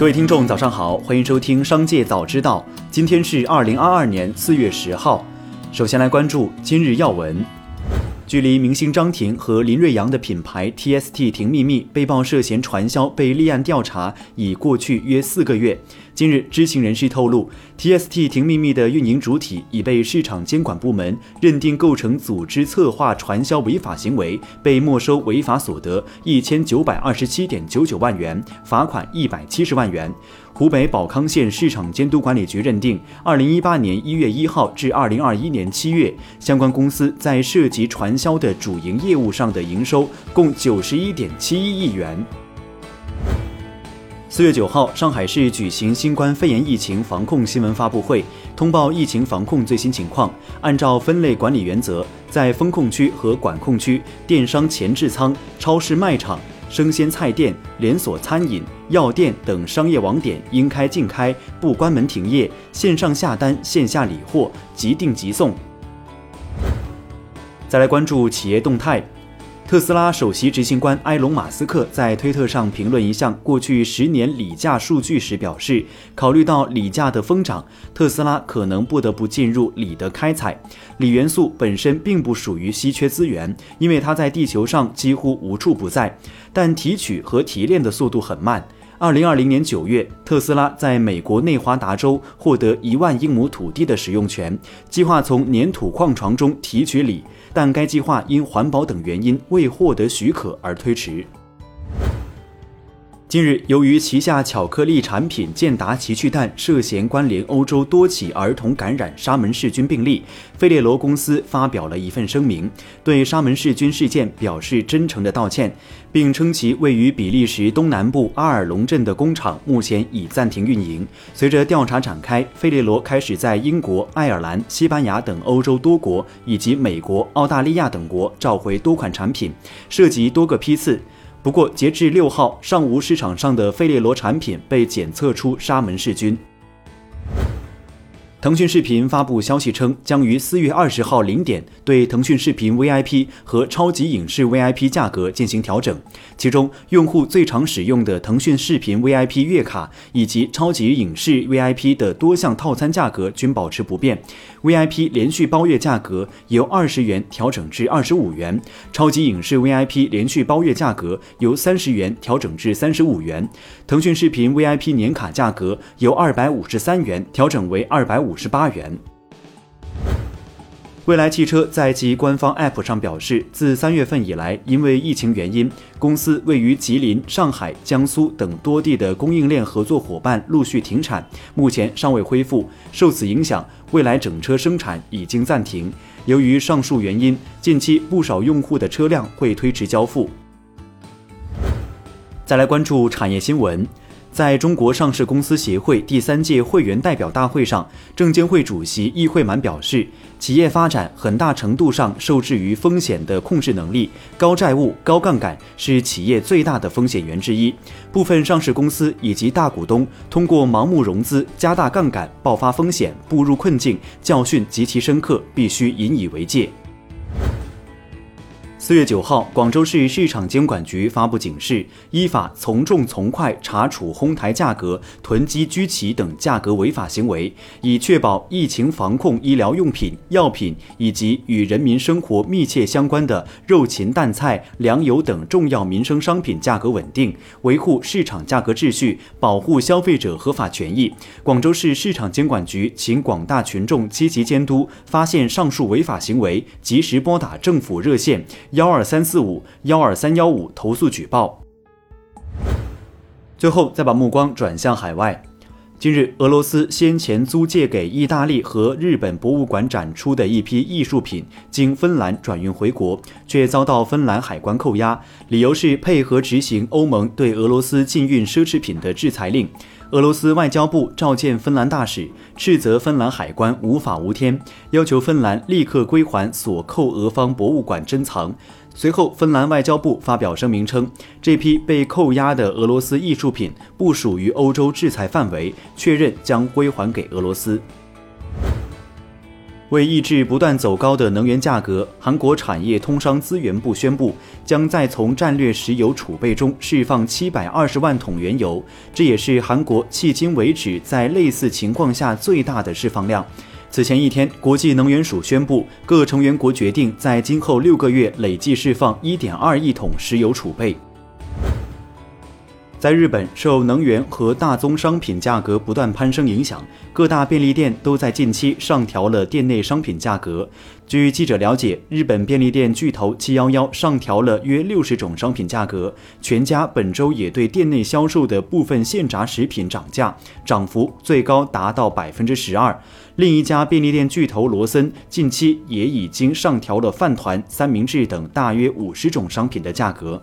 各位听众，早上好，欢迎收听《商界早知道》。今天是二零二二年四月十号。首先来关注今日要闻。距离明星张庭和林瑞阳的品牌 TST 婷秘密被曝涉嫌传销被立案调查已过去约四个月。近日，知情人士透露，TST 婷秘密的运营主体已被市场监管部门认定构成组织策划传销违法行为，被没收违法所得一千九百二十七点九九万元，罚款一百七十万元。湖北保康县市场监督管理局认定，二零一八年一月一号至二零二一年七月，相关公司在涉及传销的主营业务上的营收共九十一点七一亿元。四月九号，上海市举行新冠肺炎疫情防控新闻发布会，通报疫情防控最新情况。按照分类管理原则，在风控区和管控区，电商前置仓、超市卖场。生鲜菜店、连锁餐饮、药店等商业网点应开尽开，不关门停业。线上下单，线下理货，即订即送。再来关注企业动态。特斯拉首席执行官埃隆·马斯克在推特上评论一项过去十年锂价数据时表示，考虑到锂价的疯涨，特斯拉可能不得不进入锂的开采。锂元素本身并不属于稀缺资源，因为它在地球上几乎无处不在，但提取和提炼的速度很慢。二零二零年九月，特斯拉在美国内华达州获得一万英亩土地的使用权，计划从粘土矿床中提取锂。但该计划因环保等原因未获得许可而推迟。近日，由于旗下巧克力产品健达奇趣蛋涉嫌关联欧洲多起儿童感染沙门氏菌病例，费列罗公司发表了一份声明，对沙门氏菌事件表示真诚的道歉，并称其位于比利时东南部阿尔隆镇的工厂目前已暂停运营。随着调查展开，费列罗开始在英国、爱尔兰、西班牙等欧洲多国以及美国、澳大利亚等国召回多款产品，涉及多个批次。不过，截至六号，尚无市场上的费列罗产品被检测出沙门氏菌。腾讯视频发布消息称，将于四月二十号零点对腾讯视频 VIP 和超级影视 VIP 价格进行调整。其中，用户最常使用的腾讯视频 VIP 月卡以及超级影视 VIP 的多项套餐价格均保持不变。VIP 连续包月价格由二十元调整至二十五元，超级影视 VIP 连续包月价格由三十元调整至三十五元。腾讯视频 VIP 年卡价格由二百五十三元调整为二百五五十八元。蔚来汽车在其官方 App 上表示，自三月份以来，因为疫情原因，公司位于吉林、上海、江苏等多地的供应链合作伙伴陆续停产，目前尚未恢复。受此影响，蔚来整车生产已经暂停。由于上述原因，近期不少用户的车辆会推迟交付。再来关注产业新闻，在中国上市公司协会第三届会员代表大会上，证监会主席易会满表示，企业发展很大程度上受制于风险的控制能力，高债务、高杠杆是企业最大的风险源之一。部分上市公司以及大股东通过盲目融资、加大杠杆，爆发风险，步入困境，教训极其深刻，必须引以为戒。四月九号，广州市市场监管局发布警示，依法从重从快查处哄抬价格、囤积居奇等价格违法行为，以确保疫情防控医疗用品、药品以及与人民生活密切相关的肉禽蛋菜、粮油等重要民生商品价格稳定，维护市场价格秩序，保护消费者合法权益。广州市市场监管局请广大群众积极监督，发现上述违法行为，及时拨打政府热线。幺二三四五幺二三幺五投诉举报。最后，再把目光转向海外。近日，俄罗斯先前租借给意大利和日本博物馆展出的一批艺术品，经芬兰转运回国，却遭到芬兰海关扣押，理由是配合执行欧盟对俄罗斯禁运奢侈品的制裁令。俄罗斯外交部召见芬兰大使，斥责芬兰海关无法无天，要求芬兰立刻归还所扣俄方博物馆珍藏。随后，芬兰外交部发表声明称，这批被扣押的俄罗斯艺术品不属于欧洲制裁范围，确认将归还给俄罗斯。为抑制不断走高的能源价格，韩国产业通商资源部宣布，将再从战略石油储备中释放七百二十万桶原油，这也是韩国迄今为止在类似情况下最大的释放量。此前一天，国际能源署宣布，各成员国决定在今后六个月累计释放一点二亿桶石油储备。在日本，受能源和大宗商品价格不断攀升影响，各大便利店都在近期上调了店内商品价格。据记者了解，日本便利店巨头七幺幺上调了约六十种商品价格，全家本周也对店内销售的部分现炸食品涨价，涨幅最高达到百分之十二。另一家便利店巨头罗森近期也已经上调了饭团、三明治等大约五十种商品的价格。